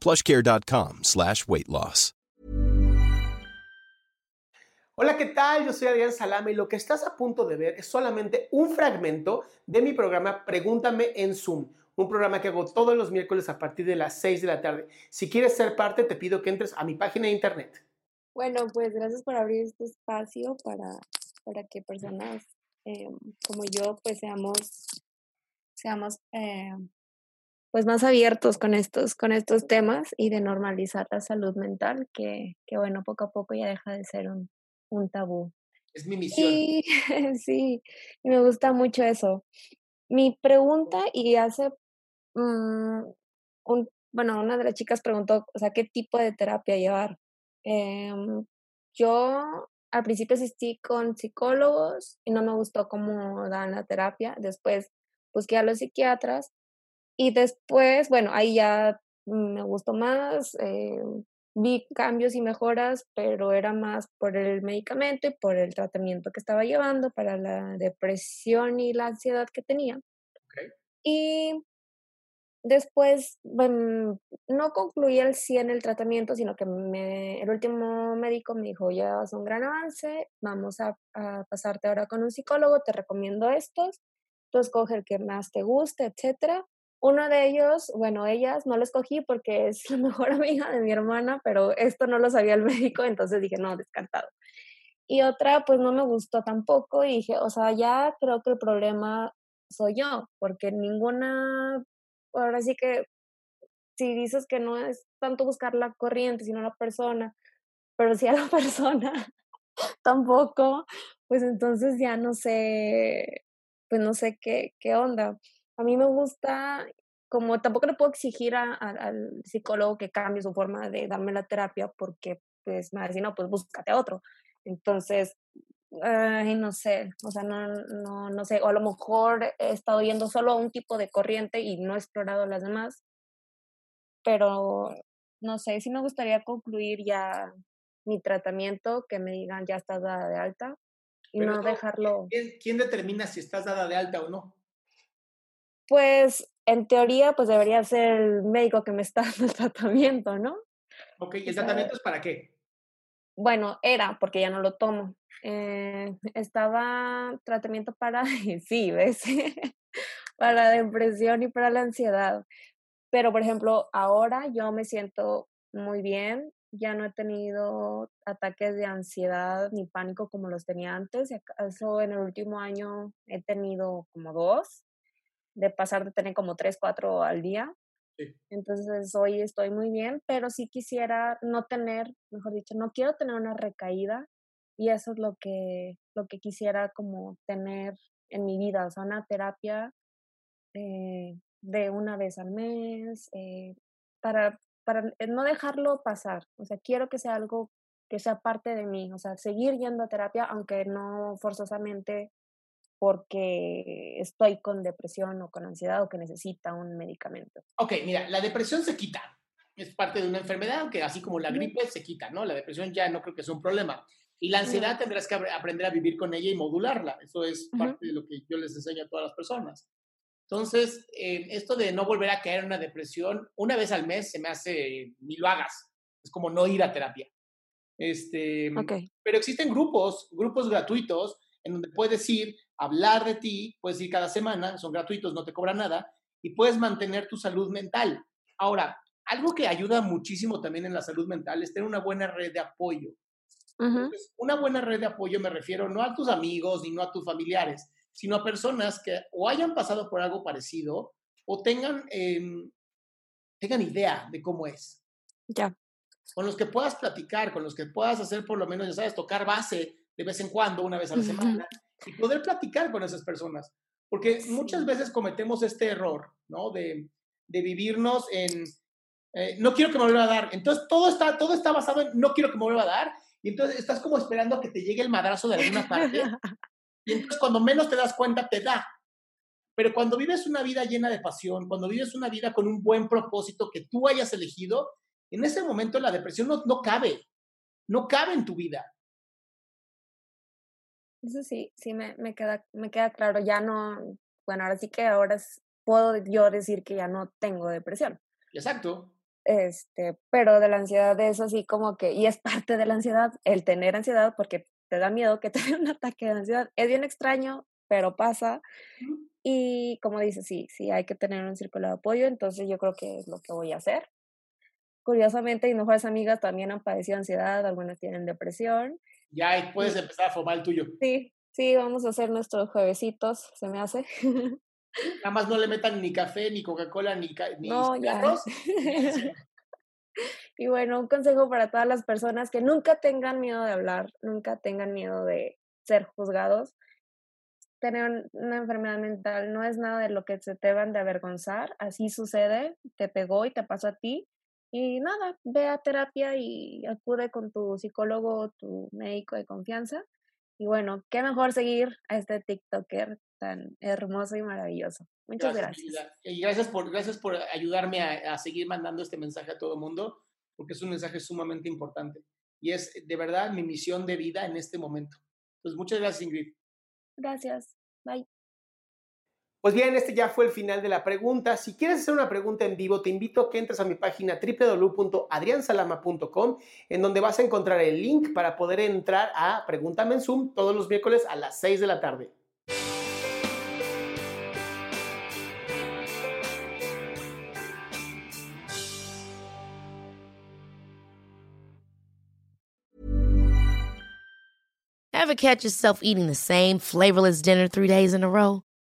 plushcare.com slash weight loss. Hola, ¿qué tal? Yo soy Adrián Salama y lo que estás a punto de ver es solamente un fragmento de mi programa Pregúntame en Zoom, un programa que hago todos los miércoles a partir de las 6 de la tarde. Si quieres ser parte, te pido que entres a mi página de internet. Bueno, pues gracias por abrir este espacio para, para que personas eh, como yo pues seamos, seamos eh, pues más abiertos con estos, con estos temas y de normalizar la salud mental, que, que bueno, poco a poco ya deja de ser un, un tabú. Es mi misión. Y, sí, me gusta mucho eso. Mi pregunta, y hace, mm, un, bueno, una de las chicas preguntó, o sea, ¿qué tipo de terapia llevar? Em, yo al principio asistí con psicólogos y no me gustó cómo dan la terapia. Después busqué a los psiquiatras y después, bueno, ahí ya me gustó más, eh, vi cambios y mejoras, pero era más por el medicamento y por el tratamiento que estaba llevando para la depresión y la ansiedad que tenía. Y después, bueno, no concluí el 100 el tratamiento, sino que me, el último médico me dijo, ya es un gran avance, vamos a, a pasarte ahora con un psicólogo, te recomiendo estos, tú escoge el que más te guste, etcétera uno de ellos, bueno, ellas no lo escogí porque es la mejor amiga de mi hermana, pero esto no lo sabía el médico, entonces dije, no, descartado. Y otra, pues no me gustó tampoco y dije, o sea, ya creo que el problema soy yo, porque ninguna, ahora sí que si dices que no es tanto buscar la corriente, sino la persona, pero si a la persona tampoco, pues entonces ya no sé, pues no sé qué, qué onda. A mí me gusta, como tampoco le puedo exigir al psicólogo que cambie su forma de darme la terapia porque pues me va a decir, no, pues búscate a otro. Entonces, ay, no sé, o sea, no, no, no sé, o a lo mejor he estado yendo solo a un tipo de corriente y no he explorado las demás, pero no sé, sí me gustaría concluir ya mi tratamiento, que me digan ya estás dada de alta y no dejarlo. ¿Quién determina si estás dada de alta o no? Pues en teoría, pues debería ser el médico que me está dando el tratamiento, ¿no? Ok, ¿y el tratamiento es para qué? Bueno, era, porque ya no lo tomo. Eh, estaba tratamiento para, sí, ¿ves? para la depresión y para la ansiedad. Pero, por ejemplo, ahora yo me siento muy bien, ya no he tenido ataques de ansiedad ni pánico como los tenía antes. Eso en el último año he tenido como dos de pasar de tener como tres, cuatro al día. Entonces hoy estoy muy bien, pero sí quisiera no tener, mejor dicho, no quiero tener una recaída y eso es lo que, lo que quisiera como tener en mi vida, o sea, una terapia eh, de una vez al mes, eh, para, para no dejarlo pasar, o sea, quiero que sea algo que sea parte de mí, o sea, seguir yendo a terapia, aunque no forzosamente porque estoy con depresión o con ansiedad o que necesita un medicamento. Ok, mira, la depresión se quita. Es parte de una enfermedad que así como la gripe se quita, ¿no? La depresión ya no creo que sea un problema. Y la ansiedad tendrás que aprender a vivir con ella y modularla. Eso es parte de lo que yo les enseño a todas las personas. Entonces, eh, esto de no volver a caer en una depresión, una vez al mes se me hace, ni lo hagas. Es como no ir a terapia. Este, Pero existen grupos, grupos gratuitos, en donde puedes ir, hablar de ti, puedes ir cada semana, son gratuitos, no te cobran nada, y puedes mantener tu salud mental. Ahora, algo que ayuda muchísimo también en la salud mental es tener una buena red de apoyo. una buena red de apoyo me refiero no a tus amigos ni no a tus familiares, sino a personas que o hayan pasado por algo parecido o tengan, em, tengan idea de cómo es. Ya. Con los que puedas platicar, con los que puedas hacer por lo menos, ya sabes, tocar base de vez en cuando, una vez a la semana, y poder platicar con esas personas. Porque muchas veces cometemos este error, ¿no? De, de vivirnos en, eh, no quiero que me vuelva a dar. Entonces todo está, todo está basado en no quiero que me vuelva a dar. Y entonces estás como esperando a que te llegue el madrazo de alguna parte. Y entonces cuando menos te das cuenta, te da. Pero cuando vives una vida llena de pasión, cuando vives una vida con un buen propósito que tú hayas elegido, en ese momento la depresión no, no cabe. No cabe en tu vida. Eso sí, sí me, me, queda, me queda claro. Ya no, bueno, ahora sí que ahora puedo yo decir que ya no tengo depresión. Exacto. Este, pero de la ansiedad es así como que, y es parte de la ansiedad, el tener ansiedad, porque te da miedo que te dé un ataque de ansiedad. Es bien extraño, pero pasa. Y como dices, sí, sí, hay que tener un círculo de apoyo, entonces yo creo que es lo que voy a hacer. Curiosamente, mis mejores amigas también han padecido ansiedad, algunas tienen depresión. Ya puedes empezar a formar el tuyo. Sí, sí, vamos a hacer nuestros juevesitos, se me hace. Nada más no le metan ni café, ni Coca-Cola, ni, ni no, y bueno, un consejo para todas las personas que nunca tengan miedo de hablar, nunca tengan miedo de ser juzgados. Tener una enfermedad mental no es nada de lo que se te van de avergonzar, así sucede, te pegó y te pasó a ti. Y nada, ve a terapia y acude con tu psicólogo, tu médico de confianza. Y bueno, qué mejor seguir a este TikToker tan hermoso y maravilloso. Muchas gracias. Y gracias por, gracias por ayudarme a, seguir mandando este mensaje a todo el mundo, porque es un mensaje sumamente importante. Y es de verdad mi misión de vida en este momento. Pues muchas gracias, Ingrid. Gracias. Bye. Pues bien, este ya fue el final de la pregunta. Si quieres hacer una pregunta en vivo, te invito a que entres a mi página www.adriansalama.com, en donde vas a encontrar el link para poder entrar a Pregúntame en Zoom todos los miércoles a las 6 de la tarde. Ever catch yourself eating the same flavorless dinner three days in a row?